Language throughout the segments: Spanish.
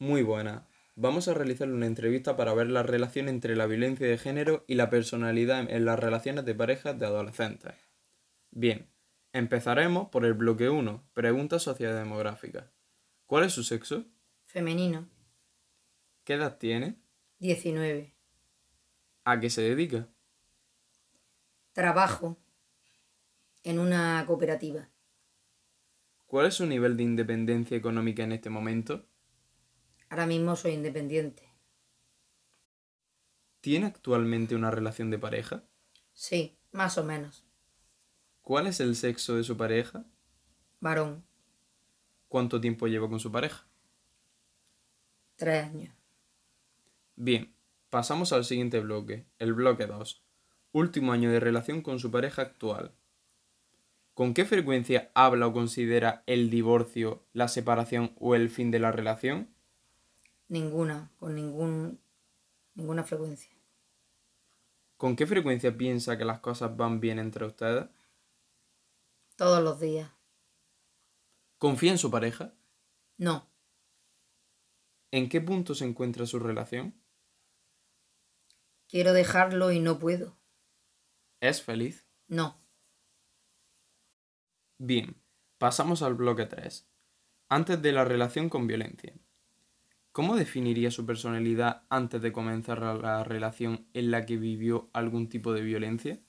Muy buena. Vamos a realizar una entrevista para ver la relación entre la violencia de género y la personalidad en las relaciones de parejas de adolescentes. Bien, empezaremos por el bloque 1, preguntas sociodemográficas. ¿Cuál es su sexo? Femenino. ¿Qué edad tiene? 19. ¿A qué se dedica? Trabajo en una cooperativa. ¿Cuál es su nivel de independencia económica en este momento? Ahora mismo soy independiente. ¿Tiene actualmente una relación de pareja? Sí, más o menos. ¿Cuál es el sexo de su pareja? Varón. ¿Cuánto tiempo lleva con su pareja? Tres años. Bien, pasamos al siguiente bloque, el bloque 2. Último año de relación con su pareja actual. ¿Con qué frecuencia habla o considera el divorcio, la separación o el fin de la relación? Ninguna, con ningún, ninguna frecuencia. ¿Con qué frecuencia piensa que las cosas van bien entre ustedes? Todos los días. ¿Confía en su pareja? No, ¿En qué punto se encuentra su relación? quiero dejarlo y no puedo. ¿Es feliz? No, Bien, pasamos al bloque 3. Antes de la relación con violencia. ¿Cómo definiría su personalidad antes de comenzar la relación en la que vivió algún tipo de violencia?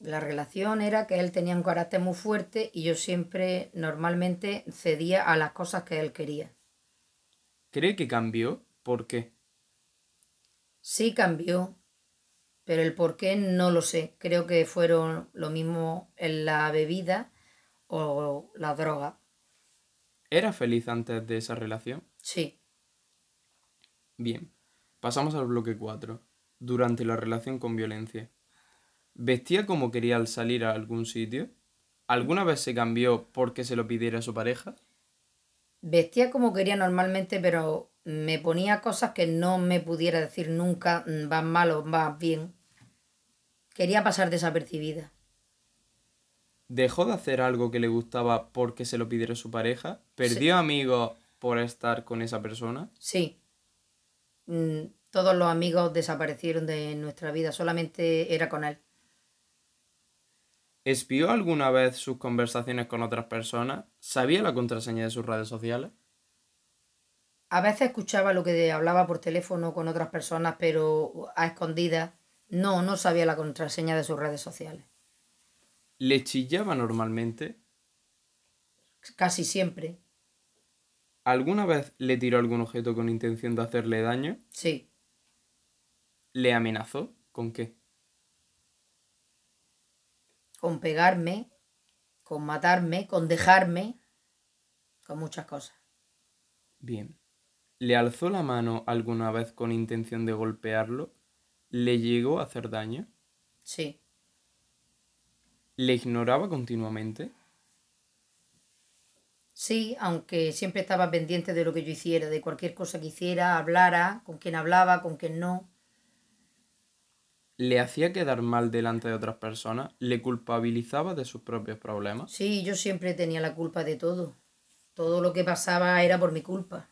la relación era que él tenía un carácter muy fuerte y yo siempre normalmente cedía a las cosas que él quería. ¿Cree que cambió? ¿Por qué? Sí cambió, pero el por qué no lo sé. Creo que fueron lo mismo en la bebida o la droga. ¿Era feliz antes de esa relación? Sí, Bien, pasamos al bloque 4. Durante la relación con violencia. ¿Vestía como quería al salir a algún sitio? ¿Alguna vez se cambió porque se lo pidiera su pareja? vestía como quería normalmente, pero me ponía cosas que no me pudiera decir nunca, mm, vas mal o bien. Quería pasar desapercibida. ¿Dejó de hacer algo que le gustaba porque se lo pidiera su pareja? ¿Perdió amigos por estar con esa persona? Sí. Mm, Todos los amigos desaparecieron de nuestra vida, solamente era con él. ¿Espió alguna vez sus conversaciones con otras personas? ¿Sabía la contraseña de sus redes sociales? A veces escuchaba lo que hablaba por teléfono con otras personas, pero a escondidas. No, no sabía la contraseña de sus redes sociales. ¿Le chillaba normalmente? Casi siempre. ¿Alguna vez le tiró algún objeto con intención de hacerle daño? Sí. ¿Le amenazó? ¿Con qué? Con pegarme, con matarme, con dejarme, con muchas cosas. Bien. ¿Le alzó la mano alguna vez con intención de golpearlo? ¿Le llegó a hacer daño? Sí. ¿Le ignoraba continuamente? Sí, aunque siempre estaba pendiente de lo que yo hiciera, de cualquier cosa que hiciera, hablara, con quien hablaba, con quien no. ¿Le hacía quedar mal delante de otras personas? ¿Le culpabilizaba de sus propios problemas? Sí, yo siempre tenía la culpa de todo. Todo lo que pasaba era por mi culpa.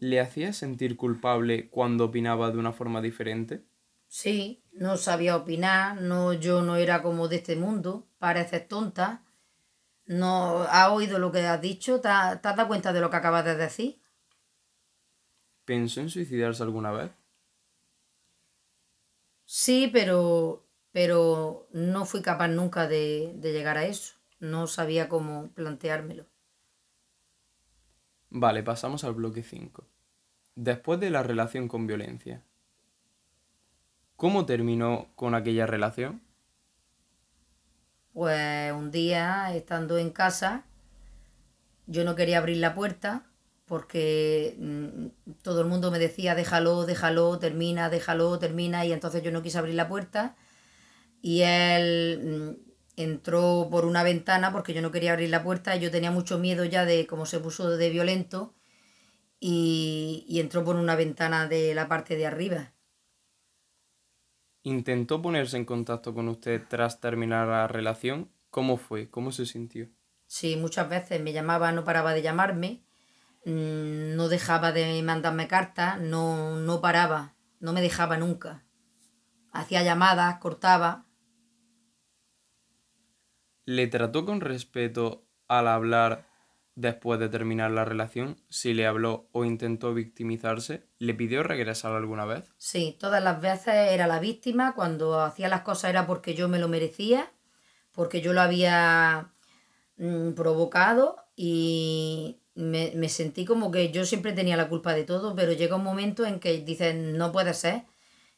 ¿Le hacía sentir culpable cuando opinaba de una forma diferente? Sí, no sabía opinar, no, yo no era como de este mundo, pareces tonta. No has oído lo que has dicho, ¿te has, te has dado cuenta de lo que acabas de decir? ¿Pensó en suicidarse alguna vez? Sí, pero, pero no fui capaz nunca de, de llegar a eso. No sabía cómo planteármelo. Vale, pasamos al bloque 5. Después de la relación con violencia. ¿Cómo terminó con aquella relación? Pues un día, estando en casa, yo no quería abrir la puerta porque mm, todo el mundo me decía déjalo, déjalo, termina, déjalo, termina, y entonces yo no quise abrir la puerta y él mm, entró por una ventana porque yo no quería abrir la puerta, yo tenía mucho miedo ya de cómo se puso de violento y, y entró por una ventana de la parte de arriba. ¿Intentó ponerse en contacto con usted tras terminar la relación? ¿Cómo fue? ¿Cómo se sintió? Sí, muchas veces me llamaba, no paraba de llamarme mm, no dejaba de mandarme cartas, no, no paraba, no me dejaba nunca. Hacía llamadas, cortaba. ¿Le trató con respeto al hablar después de terminar la relación? Si le habló o intentó victimizarse, ¿le pidió regresar alguna vez? Sí, todas las veces era la víctima, cuando hacía las cosas era porque yo me lo merecía, porque yo lo había mm, provocado y me, me sentí como que yo siempre tenía la culpa de todo, pero llega un momento en que dices, no puede ser,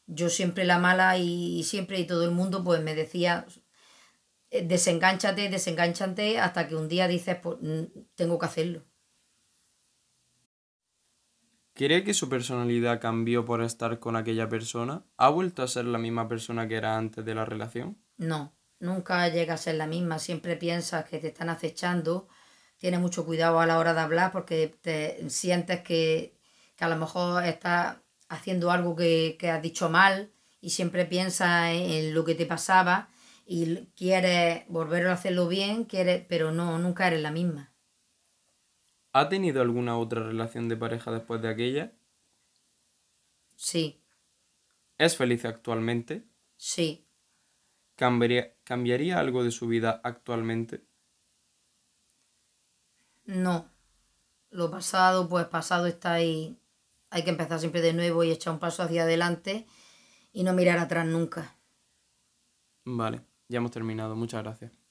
yo siempre la mala y, y siempre y todo el mundo pues me decía, eh, desengánchate, desengánchate, hasta que un día dices, pues mm, tengo que hacerlo. ¿Cree que su personalidad cambió por estar con aquella persona? ¿Ha vuelto a ser la misma persona que era antes de la relación? No, nunca llega a ser la misma, siempre piensas que te están acechando, tienes mucho cuidado a la hora de hablar porque te sientes que, que a lo mejor estás haciendo algo que, que has dicho mal y siempre piensas en, en lo que te pasaba y quieres volver a hacerlo bien, quieres, pero no, nunca eres la misma. ¿Ha tenido alguna otra relación de pareja después de aquella? Sí, ¿Es feliz actualmente? sí, ¿Cambiaría, cambiaría algo de su vida actualmente? no. Lo pasado, pues pasado está ahí. Hay que empezar siempre de nuevo y echar un paso hacia adelante y no mirar atrás nunca. Vale, ya hemos terminado. Muchas gracias.